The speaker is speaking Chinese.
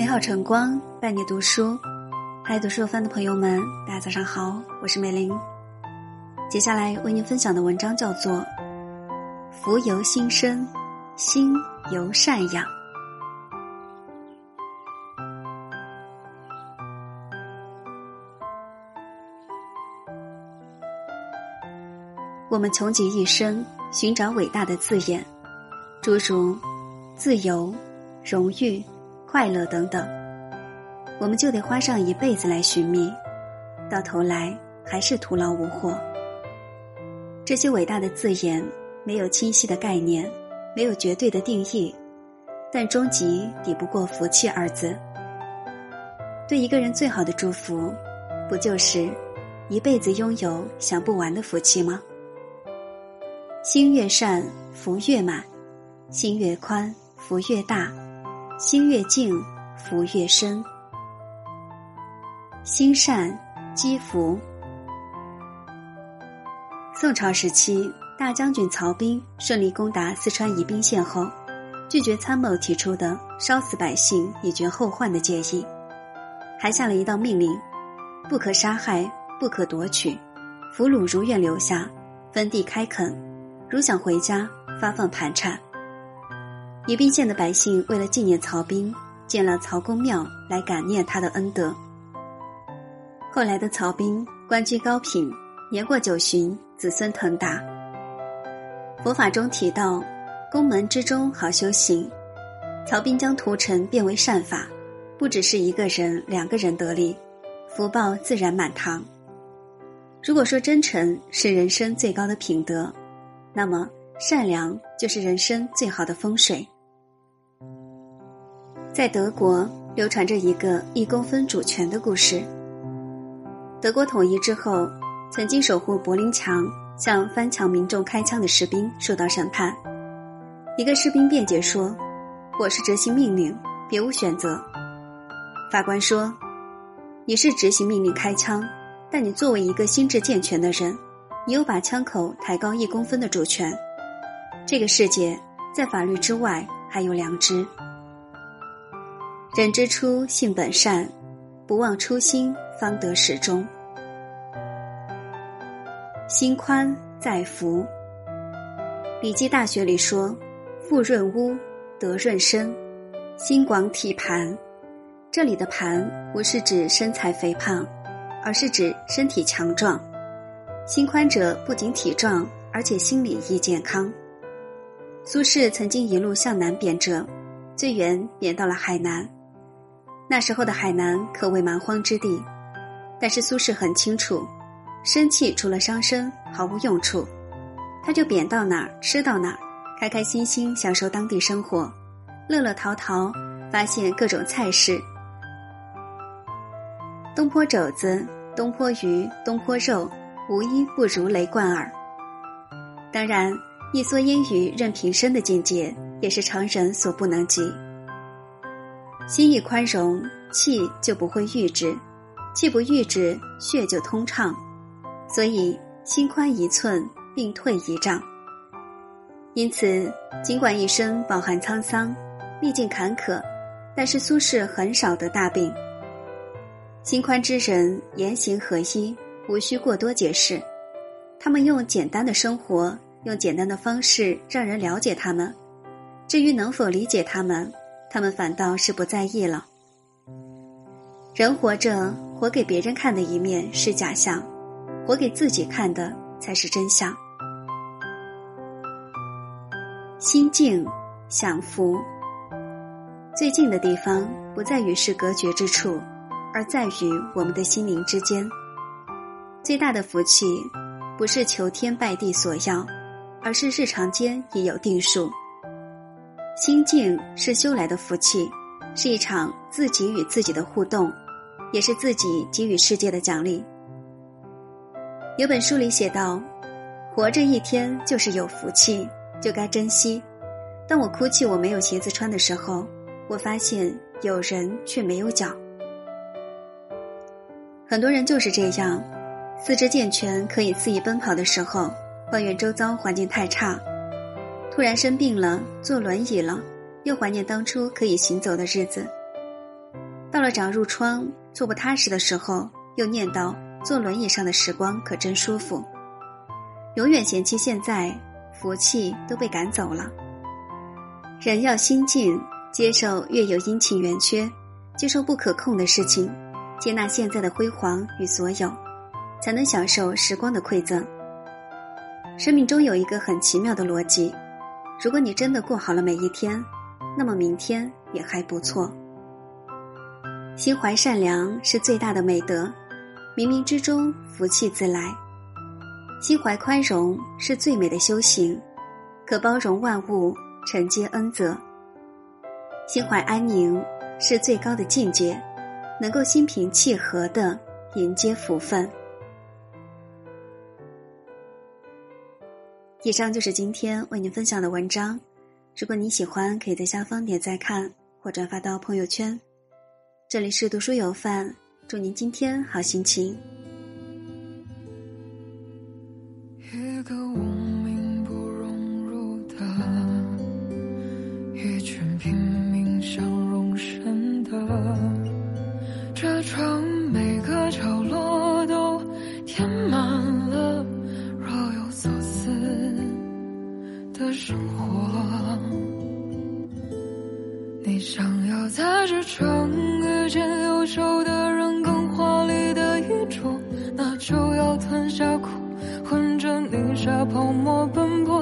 美好晨光伴你读书，嗨，读书有范的朋友们，大家早上好，我是美玲。接下来为您分享的文章叫做《福由心生，心由善养》。我们穷极一生寻找伟大的字眼，诸如自由、荣誉。快乐等等，我们就得花上一辈子来寻觅，到头来还是徒劳无获。这些伟大的字眼没有清晰的概念，没有绝对的定义，但终极抵不过“福气”二字。对一个人最好的祝福，不就是一辈子拥有享不完的福气吗？心越善，福越满；心越宽，福越大。心越静，福越深。心善积福。宋朝时期，大将军曹彬顺利攻打四川宜宾县后，拒绝参谋提出的烧死百姓以绝后患的建议，还下了一道命令：不可杀害，不可夺取，俘虏如愿留下，分地开垦；如想回家，发放盘缠。宜宾县的百姓为了纪念曹彬，建了曹公庙来感念他的恩德。后来的曹彬官居高品，年过九旬，子孙腾达。佛法中提到，宫门之中好修行。曹彬将屠城变为善法，不只是一个人、两个人得利，福报自然满堂。如果说真诚是人生最高的品德，那么。善良就是人生最好的风水。在德国流传着一个一公分主权的故事。德国统一之后，曾经守护柏林墙、向翻墙民众开枪的士兵受到审判。一个士兵辩解说：“我是执行命令，别无选择。”法官说：“你是执行命令开枪，但你作为一个心智健全的人，你有把枪口抬高一公分的主权。”这个世界在法律之外还有良知。人之初，性本善，不忘初心，方得始终。心宽在福。《礼记大学》里说：“富润屋，德润身，心广体盘。”这里的“盘”不是指身材肥胖，而是指身体强壮。心宽者不仅体壮，而且心理亦健康。苏轼曾经一路向南贬谪，最远贬到了海南。那时候的海南可谓蛮荒之地，但是苏轼很清楚，生气除了伤身毫无用处，他就贬到哪儿吃到哪儿，开开心心享受当地生活，乐乐陶陶，发现各种菜式，东坡肘子、东坡鱼、东坡肉，无一不如雷贯耳。当然。一蓑烟雨任平生的境界，也是常人所不能及。心一宽容，气就不会郁滞，气不郁滞，血就通畅。所以心宽一寸，病退一丈。因此，尽管一生饱含沧桑，历尽坎坷，但是苏轼很少得大病。心宽之人，言行合一，无需过多解释。他们用简单的生活。用简单的方式让人了解他们，至于能否理解他们，他们反倒是不在意了。人活着，活给别人看的一面是假象，活给自己看的才是真相。心静，享福。最近的地方不在于世隔绝之处，而在于我们的心灵之间。最大的福气，不是求天拜地所要。而是日常间已有定数。心静是修来的福气，是一场自己与自己的互动，也是自己给予世界的奖励。有本书里写道：“活着一天就是有福气，就该珍惜。”当我哭泣我没有鞋子穿的时候，我发现有人却没有脚。很多人就是这样，四肢健全可以肆意奔跑的时候。抱怨周遭环境太差，突然生病了，坐轮椅了，又怀念当初可以行走的日子。到了长褥疮、坐不踏实的时候，又念叨坐轮椅上的时光可真舒服。永远嫌弃现在，福气都被赶走了。人要心静，接受月有阴晴圆缺，接受不可控的事情，接纳现在的辉煌与所有，才能享受时光的馈赠。生命中有一个很奇妙的逻辑：如果你真的过好了每一天，那么明天也还不错。心怀善良是最大的美德，冥冥之中福气自来。心怀宽容是最美的修行，可包容万物，承接恩泽。心怀安宁是最高的境界，能够心平气和的迎接福分。以上就是今天为您分享的文章，如果你喜欢，可以在下方点赞看或转发到朋友圈。这里是读书有范，祝您今天好心情。一个无名不融入的，的生活。你想要在这城遇。见优秀的人更华丽的衣着，那就要吞下苦，混着泥沙泡沫奔波。